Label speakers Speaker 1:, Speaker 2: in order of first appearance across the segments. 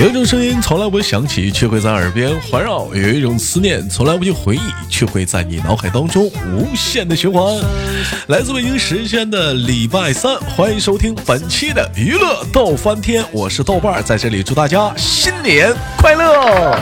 Speaker 1: 有一种声音从来不会响起，却会在耳边环绕；有一种思念从来不去回忆，却会在你脑海当中无限的循环。来自北京时间的礼拜三，欢迎收听本期的娱乐逗翻天，我是豆瓣，在这里祝大家新年快乐。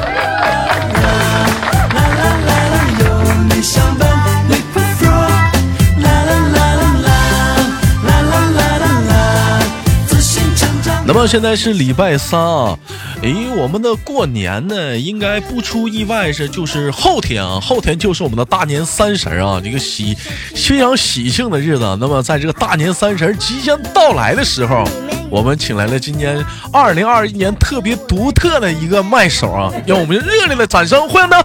Speaker 1: 那么现在是礼拜三啊，诶，我们的过年呢，应该不出意外是就是后天啊，后天就是我们的大年三十啊，这个喜非常喜庆的日子。那么在这个大年三十即将到来的时候，我们请来了今年二零二一年特别独特的一个麦手啊，让我们热烈的掌声欢迎他。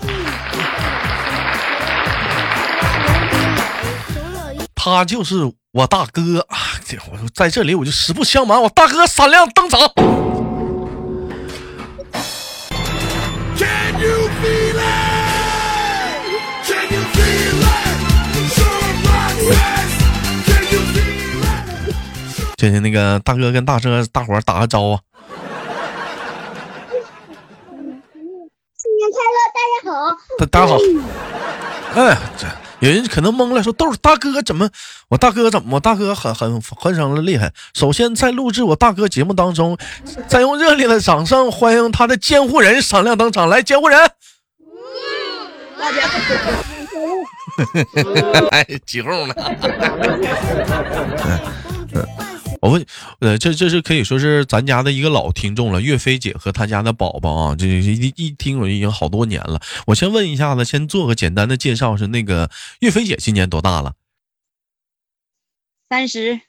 Speaker 1: 他就是我大哥啊！这我在这里我就实不相瞒，我大哥闪亮登场。谢谢那个大哥跟大车大伙打个招呼。
Speaker 2: 新年快乐，大家好。
Speaker 1: 大大家好。哎，这。有人可能懵了，说豆大哥怎么？我大哥怎么？我大哥很很很声的厉害。首先在录制我大哥节目当中，再用热烈的掌声欢迎他的监护人闪亮登场。来，监护人，大家来起哄呢。我问，呃，这这是可以说是咱家的一个老听众了，岳飞姐和她家的宝宝啊，这一一听我已经好多年了。我先问一下子，先做个简单的介绍，是那个岳飞姐今年多大了？
Speaker 3: 三十。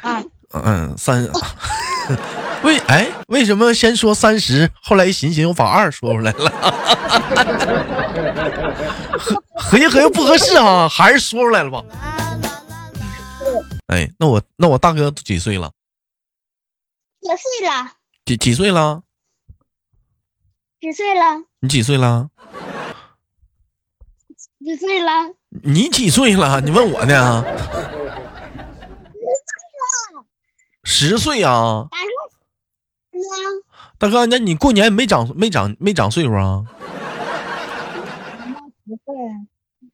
Speaker 1: 啊。嗯，三。为哎，为什么先说三十，后来一寻思，我把二说出来了？合合计合计不合适啊，还是说出来了吧。哎，那我那我大哥几岁了？
Speaker 2: 几岁了？
Speaker 1: 几几岁了？
Speaker 2: 几岁了？
Speaker 1: 你几岁了？
Speaker 2: 几岁了？
Speaker 1: 你几岁了？你问我呢？十岁啊！大哥，那你过年没长没长没长岁数啊？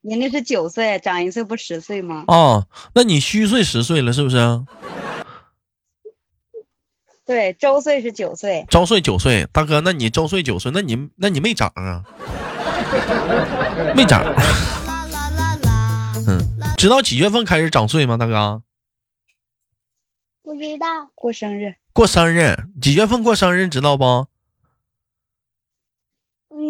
Speaker 3: 十岁。人家是九岁，长一岁不十岁吗？
Speaker 1: 啊，那你虚岁十岁了，是不是？
Speaker 3: 对，周岁是九岁。
Speaker 1: 周岁九岁，大哥，那你周岁九岁，那你那你没长啊？没长。嗯，知道几月份开始长岁吗，大哥？
Speaker 2: 不知道。
Speaker 3: 过生日。
Speaker 1: 过生日，几月份过生日？知道不？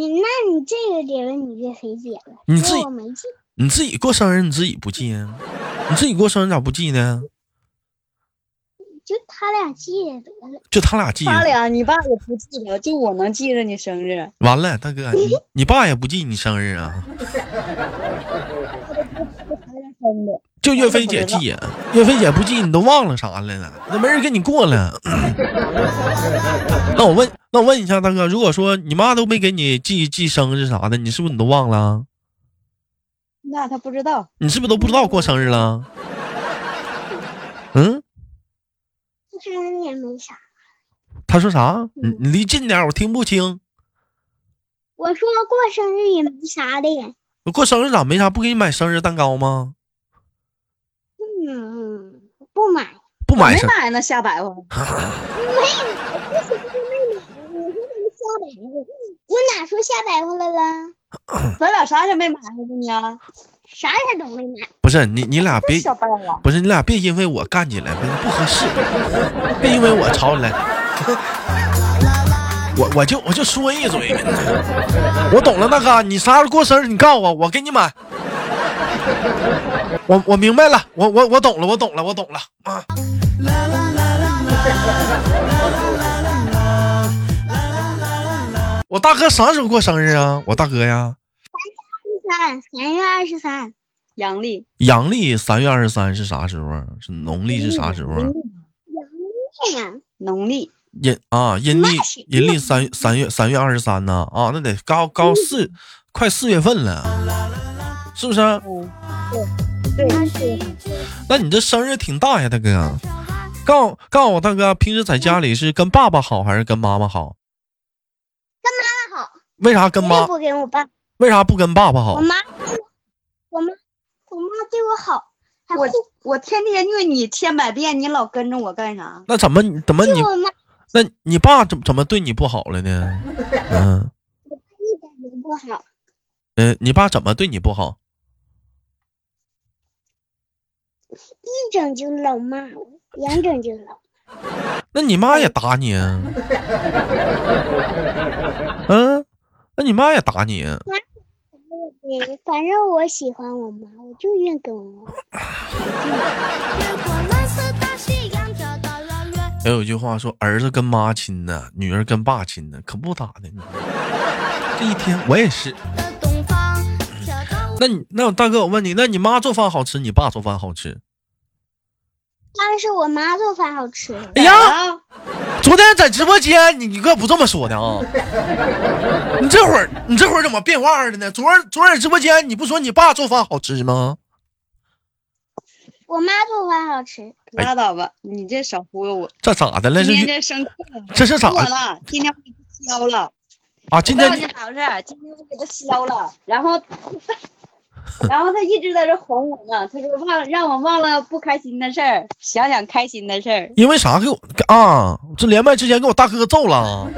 Speaker 2: 你那你这个得问你岳飞姐了，
Speaker 1: 你自己
Speaker 2: 没记，
Speaker 1: 你自己过生日你自己不记啊？你自己过生日咋不记呢？
Speaker 2: 就他俩记得了，
Speaker 1: 就他俩记，
Speaker 3: 他俩你爸也不记得，就我能记着你生日。
Speaker 1: 完了，大哥，你 你爸也不记你生日啊？就岳飞姐记，岳飞姐不记，你都忘了啥了呢？那没人跟你过了。那我问，那我问一下大哥，如果说你妈都没给你记记生日啥的，你是不是你都忘了？
Speaker 3: 那他不知道，
Speaker 1: 你是不是都不知道过生日了？嗯？
Speaker 2: 生日也没啥。
Speaker 1: 他说啥？你你离近点，我听不清。
Speaker 2: 我说过生日也没啥的。
Speaker 1: 过生日咋没啥？不给你买生日蛋糕吗？
Speaker 2: 嗯，不买，
Speaker 1: 不买
Speaker 3: 没买呢，瞎白话。
Speaker 2: 没买，瞎白话，我哪说瞎白话了了？
Speaker 3: 咱俩啥也没买呢，
Speaker 2: 啥也都没买。
Speaker 1: 不是你，你俩别，不是你俩别因为我干起来，不合适，别因为我吵起来。我我就我就说一嘴，我懂了，大哥，你啥时候过生日？你告诉我，我给你买。我我明白了，我我我懂了，我懂了，我懂了啊！我大哥啥时候过生日啊？我大哥呀，
Speaker 2: 三月二十三，三月二十三，
Speaker 3: 阳历。
Speaker 1: 阳历三月二十三是啥时候？是农历是啥时候？
Speaker 2: 阳历呀，
Speaker 3: 农历。
Speaker 1: 阴啊，阴历阴历三三月三月二十三呢啊，那得高高四快四月份了，是不是？
Speaker 2: 对对。
Speaker 1: 那你这生日挺大呀，大哥。告告诉我大哥，平时在家里是跟爸爸好还是跟妈妈好？跟妈妈好为啥跟妈？
Speaker 2: 不跟我爸，
Speaker 1: 为啥不跟爸爸好
Speaker 2: 我？妈，我妈，我妈对我好，
Speaker 3: 我我天天虐你千百遍，你老跟着我干啥？
Speaker 1: 那怎么怎么你那你爸怎么怎么对你不好了呢？嗯
Speaker 2: 一点都不好。
Speaker 1: 嗯，你爸怎么对你不好？
Speaker 2: 一整就老骂我，两整就老。
Speaker 1: 那你妈也打你啊？嗯，那你妈也打你
Speaker 2: 反正我喜欢我妈，我就愿跟我妈。
Speaker 1: 还有一句话说，儿子跟妈亲呢，女儿跟爸亲呢，可不咋的。这一天我也是。那你那大哥，我问你，那你妈做饭好吃，你爸做饭好吃？
Speaker 2: 当然是我妈做饭好吃。
Speaker 1: 哎呀，
Speaker 3: 啊，
Speaker 1: 昨天在直播间，你你哥不这么说的啊！你这会儿你这会儿怎么变化了呢？昨儿昨儿直播间你不说你爸做饭好吃吗？
Speaker 2: 我妈做饭好吃，
Speaker 3: 拉倒吧，你这少忽悠我。
Speaker 1: 这咋的了？这
Speaker 3: 今天这生气了，
Speaker 1: 这是咋
Speaker 3: 的了，今天我给他削了。
Speaker 1: 啊？今天你
Speaker 3: 回事？今天我给他削了，然后，然后他一直在这哄我呢。他说忘让我忘了不开心的事儿，想想开心的事儿。
Speaker 1: 因为啥给我啊？这连麦之前给我大哥揍了，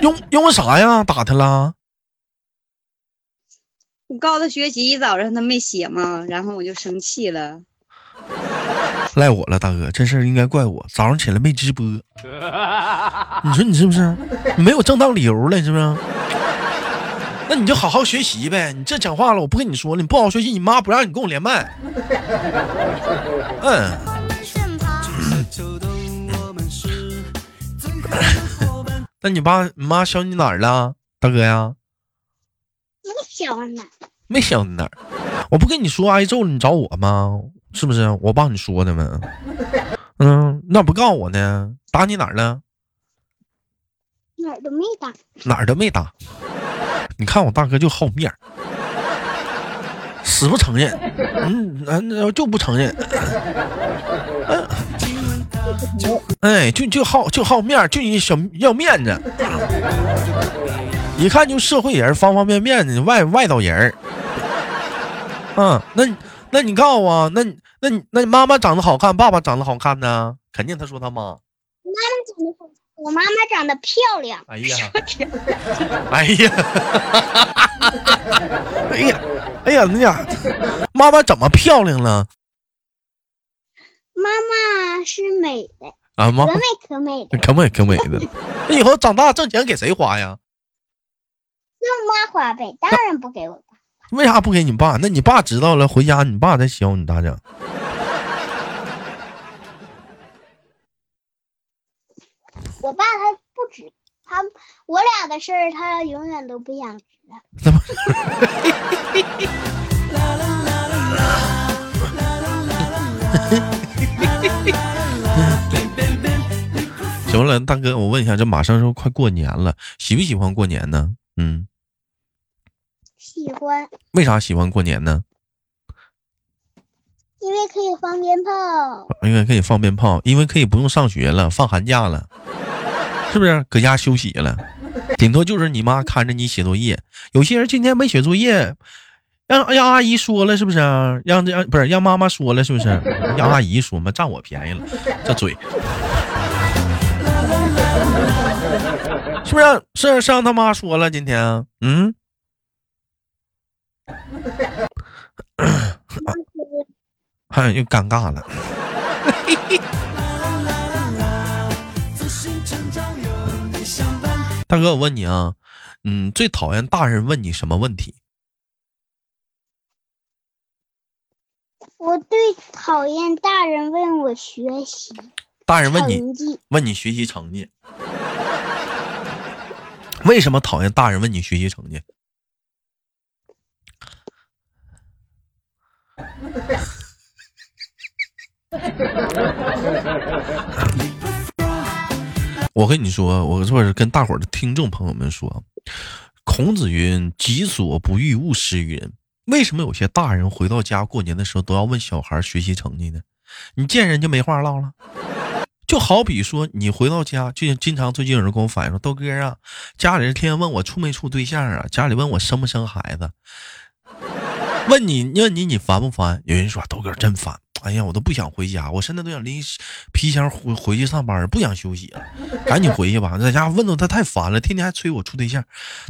Speaker 1: 因因为啥呀？打他了？
Speaker 3: 我告诉他学习，一早上他没写嘛，然后我就生气了。
Speaker 1: 赖我了，大哥，这事儿应该怪我。早上起来没直播，你说你是不是？你没有正当理由了，是不是？那你就好好学习呗。你这讲话了，我不跟你说了，你不好好学习，你妈不让你跟我连麦。嗯，那你爸你妈想你哪儿了，大哥呀？
Speaker 2: 没小呢。
Speaker 1: 没削你哪儿？我不跟你说挨揍了，你找我吗？是不是？我帮你说的吗？嗯，那不告诉我呢？打你哪儿了？
Speaker 2: 哪儿都没打，
Speaker 1: 哪儿都没打。你看我大哥就好面儿，死不承认，嗯，那就不承认。嗯哎，就就好就好面儿，就你小要面子，一看就社会人，方方面面的外外道人儿。嗯，那那你告诉我，那那你那你妈妈长得好看，爸爸长得好看呢？肯定他说他妈。
Speaker 2: 妈妈长得好，我妈妈长得漂亮。
Speaker 1: 哎呀，哎呀，哎呀，哎呀，那呀，妈妈怎么漂亮了？
Speaker 2: 妈妈是美的，
Speaker 1: 啊，妈
Speaker 2: 可美可美的，
Speaker 1: 可美可美的。那以后长大挣钱给谁花呀？
Speaker 2: 让妈花呗，当然不给我爸。
Speaker 1: 为啥不给你爸？那你爸知道了，回家你爸再削你咋整？
Speaker 2: 我爸他不知，他我俩的事儿他永远都不想知道。
Speaker 1: 怎么？行了，大哥，我问一下，这马上就快过年了，喜不喜欢过年呢？嗯，
Speaker 2: 喜欢，
Speaker 1: 为啥喜欢过年呢？
Speaker 2: 因为可以放鞭炮。
Speaker 1: 因为可以放鞭炮，因为可以不用上学了，放寒假了，是不是？搁家休息了，顶多就是你妈看着你写作业。有些人今天没写作业，让让阿姨说了，是不是？让让不是让妈妈说了，是不是？让阿姨说嘛，占我便宜了，这嘴。是不是是是让他妈说了？今天，嗯，哎，又尴尬了。大哥，我问你啊，嗯，最讨厌大人问你什么问题？
Speaker 2: 我最讨厌大人问我学习
Speaker 1: 大人问你，问你学习成绩，为什么讨厌大人问你学习成绩？我跟你说，我说是跟大伙儿的听众朋友们说，孔子云：“己所不欲，勿施于人。”为什么有些大人回到家过年的时候都要问小孩学习成绩呢？你见人就没话唠了，就好比说，你回到家，就像经常最近有人跟我反映说，豆哥啊，家里人天天问我处没处对象啊，家里问我生不生孩子，问你问你你烦不烦？有人说豆哥真烦，哎呀，我都不想回家，我现在都想拎皮箱回回去上班，不想休息了，赶紧回去吧，在家问到他太烦了，天天还催我处对象。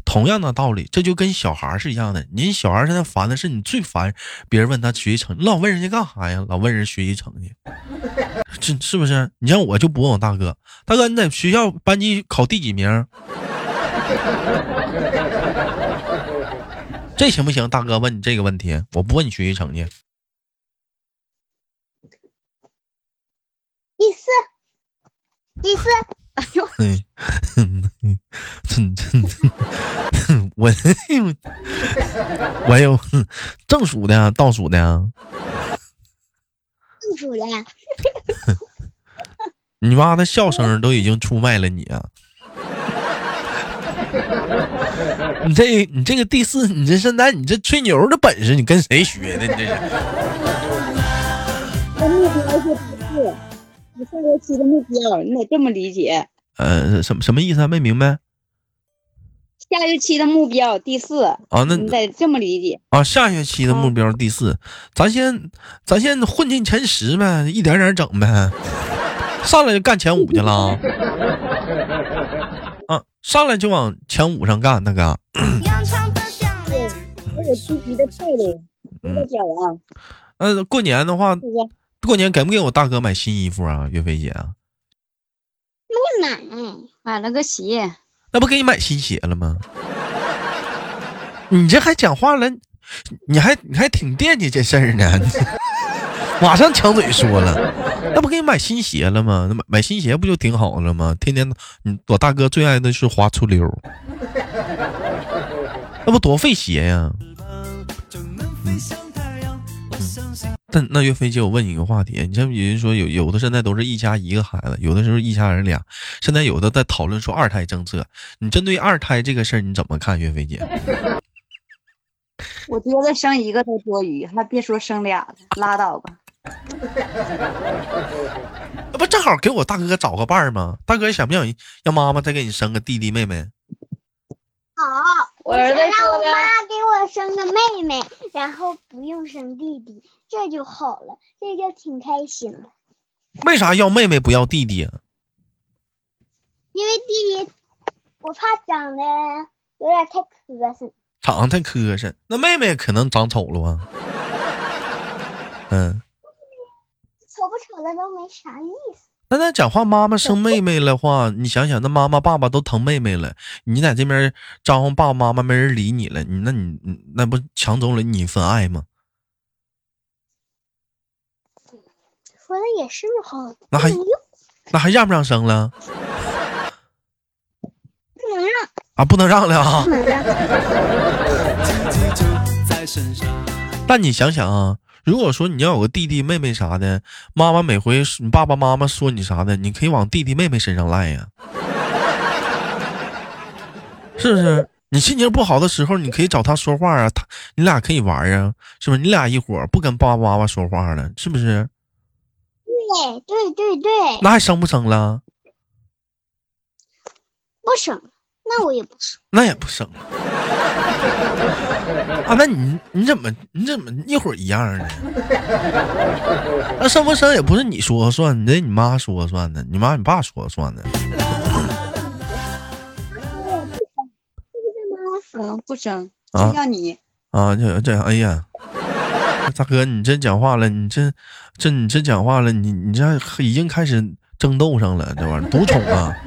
Speaker 1: 同样的道理，这就跟小孩是一样的，您小孩现在烦的是你最烦别人问他学习成绩，老问人家干啥呀？老问人学习成绩。这是不是？你像我就不问我大哥，大哥你在学校班级考第几名？这行不行？大哥问你这个问题，我不问你学习成绩。
Speaker 2: 第四，第四，
Speaker 3: 哎呦，真真真
Speaker 1: 我 我有正数的，倒数的。
Speaker 2: 正数的。
Speaker 1: 你妈的笑声都已经出卖了你啊！你这你这个第四，你这现在你这吹牛的本事，你跟谁学的？你这是？
Speaker 3: 我目标是第四，你下学期的目标，你得这么理解。
Speaker 1: 呃，什么什么意思啊？没明白。
Speaker 3: 下学期的目标第四
Speaker 1: 啊，那
Speaker 3: 你得这么理解
Speaker 1: 啊。下学期的目标第四，咱先咱先混进前十呗，一点点整呗。上来就干前五去了。啊，上来就往前五上干，大哥。
Speaker 3: 对，我有积极的态度，不得讲啊。
Speaker 1: 呃，过年的话，过年给不给我大哥买新衣服啊？岳飞姐啊？
Speaker 2: 没买，
Speaker 3: 买了个鞋。
Speaker 1: 那不给你买新鞋了吗？你这还讲话了？你还你还挺惦记这事儿呢？马上抢嘴说了，那不给你买新鞋了吗？那买买新鞋不就挺好了吗？天天，你我大哥最爱的是滑醋溜，那不多费鞋呀？但那岳飞姐，我问你一个话题，你像有人说有有的现在都是一家一个孩子，有的时候一家人俩，现在有的在讨论说二胎政策，你针对二胎这个事儿你怎么看？岳飞姐，
Speaker 3: 我觉得生一个都多余，还别说生俩了，拉倒吧。
Speaker 1: 那不正好给我大哥找个伴儿吗？大哥想不想让妈妈再给你生个弟弟妹妹？
Speaker 2: 好，
Speaker 3: 我儿子
Speaker 2: 让我妈给我生个妹妹，然后不用生弟弟，这就好了，这就挺开心了。
Speaker 1: 为啥要妹妹不要弟弟啊？
Speaker 2: 因为弟弟我怕长得有点太磕碜。
Speaker 1: 长得太磕碜，那妹妹可能长丑了吧。嗯，
Speaker 2: 丑不丑的都没啥意思。
Speaker 1: 那那讲话，妈妈生妹妹的话，你想想，那妈妈爸爸都疼妹妹了，你在这边招呼爸爸妈妈没人理你了，你那你你那不抢走了你一份爱吗？
Speaker 2: 说的也是哈，
Speaker 1: 那还那还让不让生了
Speaker 2: 不能让，
Speaker 1: 啊？不能让了啊
Speaker 2: 不！能让。
Speaker 1: 但你想想啊，如果说你要有个弟弟妹妹啥的，妈妈每回你爸爸妈妈说你啥的，你可以往弟弟妹妹身上赖呀，是不是？你心情不好的时候，你可以找他说话啊，他你俩可以玩啊，是不是？你俩一伙儿不跟爸爸妈妈说话了，是不是？
Speaker 2: 对对对对，
Speaker 1: 那还生不生了？
Speaker 2: 不生，那我也不生。
Speaker 1: 那也不生了啊？那你你怎么你怎么一会儿一样呢？那生不生也不是你说了算，你得你妈说了算的，你妈你爸说了算呢。
Speaker 3: 嗯，不生，
Speaker 1: 啊
Speaker 3: 就像你，
Speaker 1: 啊，这样，哎呀，大哥，你这讲话了，你这这你这讲话了，你你这已经开始争斗上了，这玩意儿独宠啊！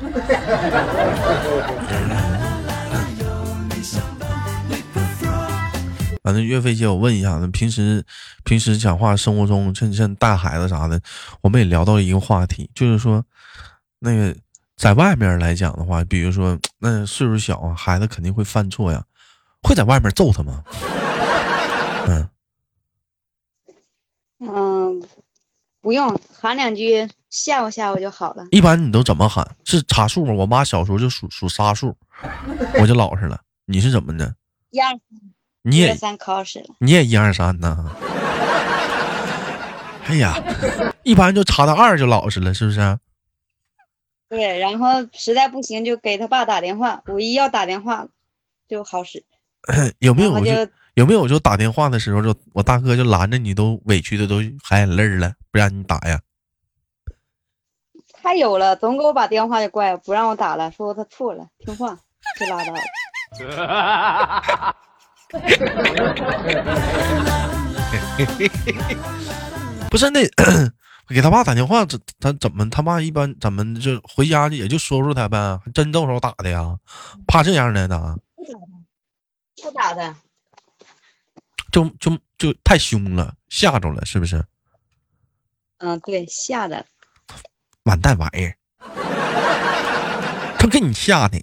Speaker 1: 反正岳飞姐，我问一下子，平时平时讲话，生活中趁趁带孩子啥的，我们也聊到一个话题，就是说，那个在外面来讲的话，比如说那岁数小啊，孩子肯定会犯错呀，会在外面揍他吗？嗯，
Speaker 3: 嗯，不用喊两句吓唬吓唬就好了。
Speaker 1: 一般你都怎么喊？是查数吗？我妈小时候就数数仨数，我就老实了。你是怎么的？
Speaker 3: 一二
Speaker 1: 你也
Speaker 3: 一二三考试了，
Speaker 1: 你也一二三呢？哎呀，一般就查到二就老实了，是不是？
Speaker 3: 对，然后实在不行就给他爸打电话，五一要打电话就好使。
Speaker 1: 有没有
Speaker 3: 然后
Speaker 1: 就
Speaker 3: 就
Speaker 1: 有没有就打电话的时候，就我大哥就拦着你，都委屈的都含眼泪了，不让你打呀？
Speaker 3: 太有了，总给我把电话就怪，不让我打了，说他错了，听话就拉倒了。
Speaker 1: 不是那 给他爸打电话，这他怎么他爸一般怎么就回家也就说说他呗，还真动手打的呀？怕这样的呢？
Speaker 3: 不打的，
Speaker 1: 就就就太凶了，吓着了，是不是？
Speaker 3: 嗯，对，吓的。
Speaker 1: 完蛋玩意儿，他给你吓的，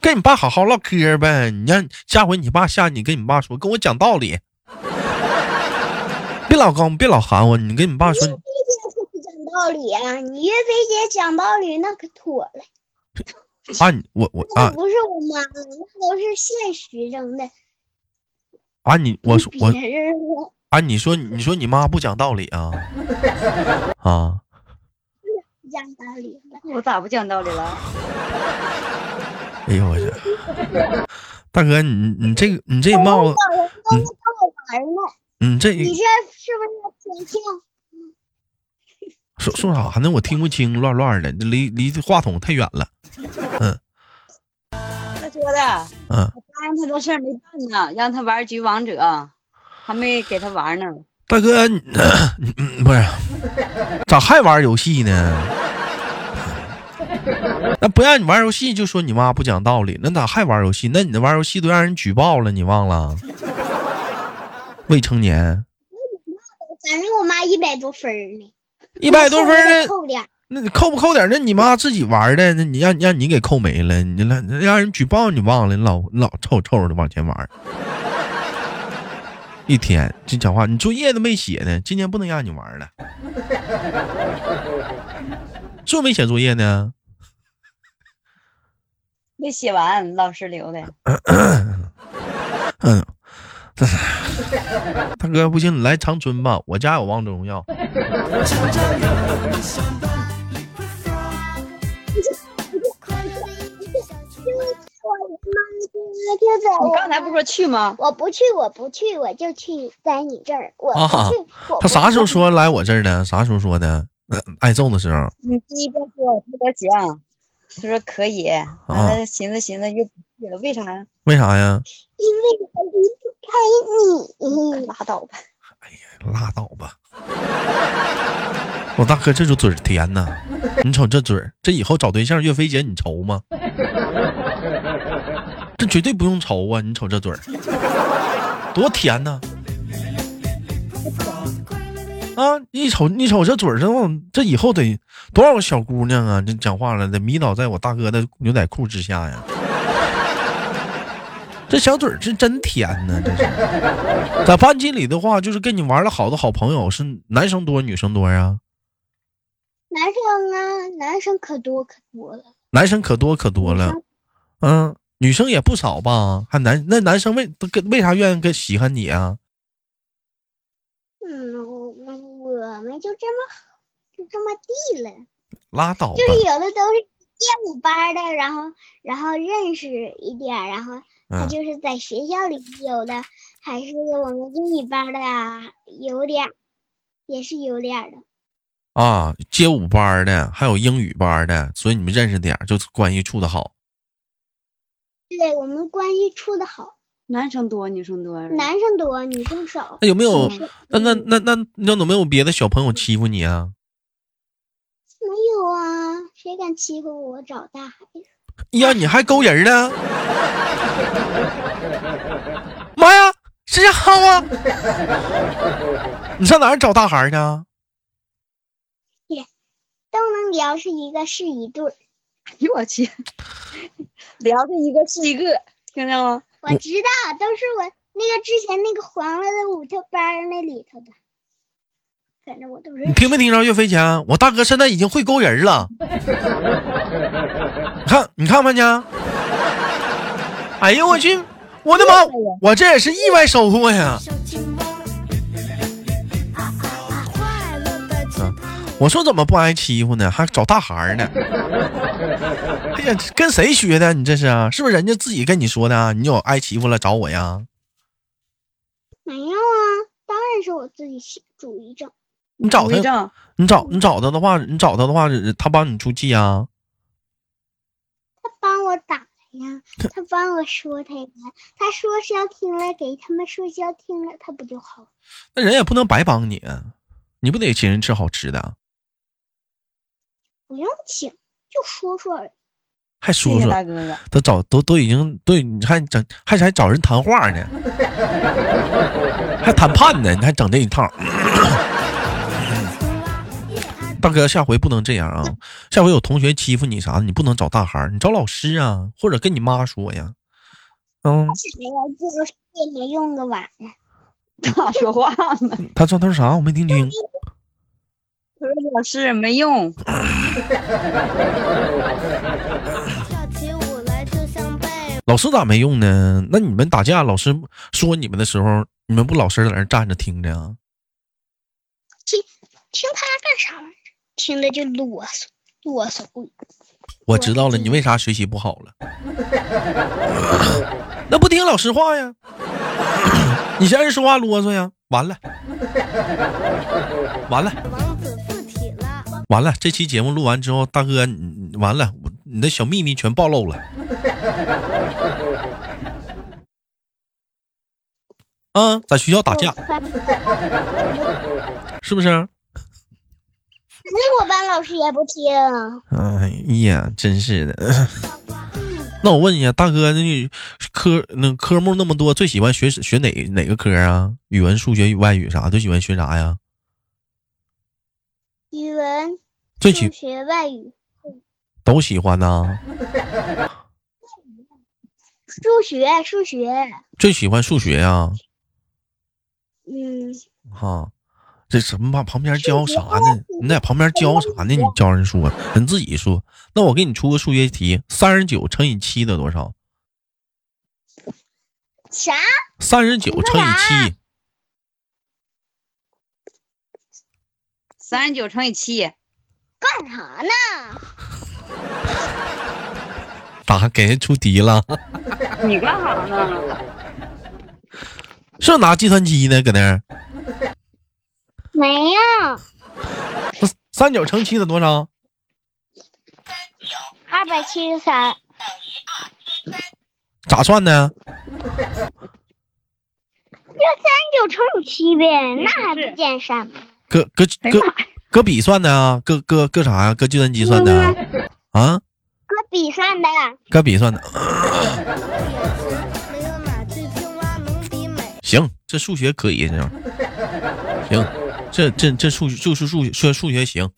Speaker 1: 跟你爸好好唠嗑呗。你让下回你爸吓你，跟你爸说，跟我讲道理，别老刚，别老喊我。你跟你爸说，
Speaker 2: 岳飞姐可不讲道理啊！你岳飞姐讲道理那可妥了，
Speaker 1: 啊，我我啊
Speaker 2: 不是我妈，那都是现实中的。
Speaker 1: 啊，你我说我啊，你说你说你妈不讲道理啊 啊。
Speaker 2: 不讲道理了，
Speaker 3: 我咋不讲道理了？
Speaker 1: 哎呦我去！大哥，你你这个你这帽子。你这
Speaker 2: 你这是不是？
Speaker 1: 说说啥呢？我听不清，乱乱的，离离话筒太远了。
Speaker 3: 嗯他说的，
Speaker 1: 嗯，
Speaker 3: 我答应他的事儿没办呢，让他玩局王者，还没给他玩呢。
Speaker 1: 大哥，你 你嗯不是咋还玩游戏呢？那不让你玩游戏，就说你妈不讲道理，那咋还玩游戏？那你那玩游戏都让人举报了，你忘了？未成年，
Speaker 2: 反正我妈一百多分呢，
Speaker 1: 一百多分呢，
Speaker 2: 扣点儿。
Speaker 1: 那你扣不扣点？那你妈自己玩的，那你让让你给扣没了，你让让人举报你忘了，你老老臭臭的往前玩儿，一天这讲话，你作业都没写呢，今天不能让你玩儿了，做没写作业呢？
Speaker 3: 没写完，老师留的。
Speaker 1: 嗯，大哥不行，你来长春吧，我家有王者荣耀。
Speaker 3: 你刚才不说去吗？
Speaker 2: 我不去，我不去，我就去在你这儿。我不
Speaker 1: 啊
Speaker 2: 去，
Speaker 1: 他啥时候？说来我这儿的？啥时候说的？呃挨揍的时候。
Speaker 3: 你第一个说不得行，他说可以，完了寻思寻思又不去了，为啥呀？
Speaker 1: 为啥呀？
Speaker 2: 因为我离不开你。
Speaker 3: 拉倒吧，哎呀
Speaker 1: 拉倒吧！我大哥这就嘴甜呐，你瞅这嘴，这以后找对象，岳飞姐你愁吗？这绝对不用愁啊！你瞅这嘴儿，多甜呐！啊，一瞅你瞅这嘴儿，这往这以后得多少个小姑娘啊？这讲话了，得迷倒在我大哥的牛仔裤之下呀！这小嘴儿是真甜呐，这是。在班级里的话，就是跟你玩的好的好朋友是男生多女生多呀？
Speaker 2: 男生啊，男生可多可多了。
Speaker 1: 男生可多可多了，嗯，女生也不少吧？还男那男生为跟为啥愿意跟喜欢你啊？
Speaker 2: 嗯，我我我们就这么就这么地了，
Speaker 1: 拉倒吧
Speaker 2: 就！是有的都是街舞班的，然后然后认识一点，然后他
Speaker 1: 嗯
Speaker 2: 就是在学校里有的，还是我们英语班的啊，有点也是有点的。
Speaker 1: 啊，街舞班的，还有英语班的，所以你们认识点，就关系处的好。
Speaker 2: 对我们关系处的好，
Speaker 3: 男生多女生多，
Speaker 2: 男生多，女生少。
Speaker 1: 那有没有？那那那那那有没有别的小朋友欺负你啊？
Speaker 2: 没有啊？谁敢欺负我找大孩子？
Speaker 1: 呀，你还勾人呢？妈呀，这家伙啊！你上哪儿找大孩儿去啊？
Speaker 2: 都能聊是一个是一对儿。
Speaker 3: 我去，聊着一个是一个，听见吗？
Speaker 2: 我知道，都是我那个之前那个黄了的舞跳班那里头的，反正我都
Speaker 1: 你。听没听着岳飞强？我大哥现在已经会勾人了。你看，你看没见？哎呦我去！我的妈！我这也是意外收获呀！我说怎么不挨欺负呢？还找大孩儿呢？哎呀，跟谁学的？你这是啊？是不是人家自己跟你说的啊？你有挨欺负了找我呀？
Speaker 2: 没有啊，当然是我自己想主意整。
Speaker 1: 你找他，你找你找他的话，你找他的话，他帮你出气啊？
Speaker 2: 他帮我打他呀，他帮我说他呀，他说是要听了，给他们说是要听了，他不就好？
Speaker 1: 那人也不能白帮你啊，你不得请人吃好吃的，
Speaker 2: 不用请，就说说
Speaker 1: 还说说
Speaker 3: 大哥哥。
Speaker 1: 都找都都已经对，你还整还还找人谈话呢，还谈判呢，你还整这一套。大哥，下回不能这样啊！下回有同学欺负你啥的，你不能找大孩儿，你找老师啊，或者跟你妈说呀。嗯，
Speaker 2: 哎呀，这个用个碗呢。
Speaker 3: 咋说话呢？
Speaker 1: 他说他说啥？我没听清。
Speaker 3: 他说老师没用，
Speaker 4: 跳起舞来就像被
Speaker 1: 老师咋没用呢？那你们打架，老师说你们的时候，你们不老实在那站着听着啊？
Speaker 2: 听听他干啥玩意儿？听着就啰嗦啰嗦。
Speaker 1: 我知道了，你为啥学习不好了？那不听老师话呀？你嫌人说话啰嗦呀？完了，完了。完了！这期节目录完之后，大哥，完了，我你的小秘密全暴露了。啊，在学校打架 是不是？
Speaker 2: 那我班老师也不听。
Speaker 1: 哎呀，真是的。那我问一下，大哥，那你科那科目那么多，最喜欢学学哪哪个科啊？语文、数学、外语啥？最喜欢学啥呀？
Speaker 2: 语文、
Speaker 1: 最喜
Speaker 2: 数学、外语、
Speaker 1: 都喜欢呐。
Speaker 2: 数学、数学，
Speaker 1: 最喜欢数学呀？
Speaker 2: 嗯，
Speaker 1: 哈，这什么旁？旁边教啥呢？你在旁边教啥呢？你教人说，你自己说。那我给你出个数学题：三十九乘以七得多少？
Speaker 2: 啥？
Speaker 1: 三十九乘以七，
Speaker 3: 三十九乘以七，
Speaker 2: 干啥呢？
Speaker 1: 咋给人出题了？
Speaker 3: 你干啥呢？
Speaker 1: 是拿计算机呢？搁那儿？
Speaker 2: 没有，
Speaker 1: 三九乘七得多少？
Speaker 2: 二百七十三。
Speaker 1: 咋算的？
Speaker 2: 就三九乘以七呗，那还不见三吗？
Speaker 1: 搁搁搁！搁笔算的啊？搁搁搁啥呀？搁计算机算的啊？啊？
Speaker 2: 搁笔算的，
Speaker 1: 搁笔算的。行，这数学可以，这样。行，这这这数就是数学数数学行。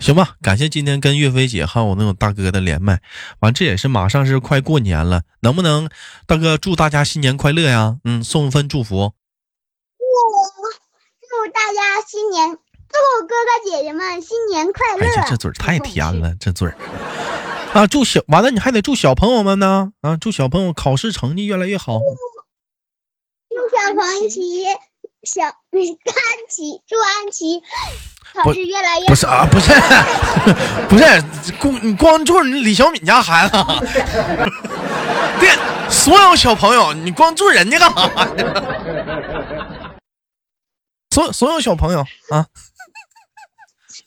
Speaker 1: 行吧，感谢今天跟岳飞姐还有那种大哥的连麦，完这也是马上是快过年了，能不能大哥祝大家新年快乐呀？嗯，送份祝福。
Speaker 2: 祝大家新年，祝哥哥姐姐们新年快乐。
Speaker 1: 哎呀，这嘴儿太甜了，这嘴儿。啊，祝小完了，你还得祝小朋友们呢啊，祝小朋友考试成绩越来越好。
Speaker 2: 祝小黄琪、小安琪，祝安琪考
Speaker 1: 不
Speaker 2: 试越来越
Speaker 1: 不是啊，不是，不是，光你光祝你李小敏家孩子，对，所有小朋友，你光祝人家干啥呀？所所有小朋友啊，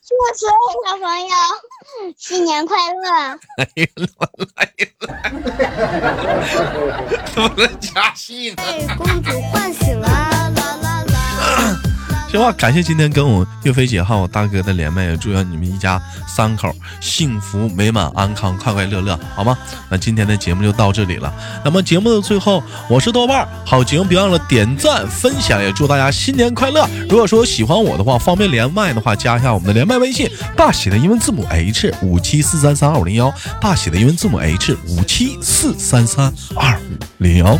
Speaker 2: 祝所有小朋友 新年快乐。
Speaker 1: 哎呀，来了，怎么加戏呢？
Speaker 4: 被公主唤醒了。
Speaker 1: 感谢今天跟我岳飞姐还有我大哥的连麦，也祝愿你们一家三口幸福美满、安康、快快乐乐，好吗？那今天的节目就到这里了。那么节目的最后，我是豆瓣儿，好节目别忘了点赞分享，也祝大家新年快乐。如果说喜欢我的话，方便连麦的话，加一下我们的连麦微信，大写的英文字母 H 五七四三三二五零幺，大写的英文字母 H 五七四三三二五零幺。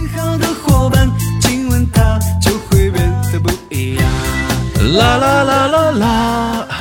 Speaker 1: 啦啦啦啦啦。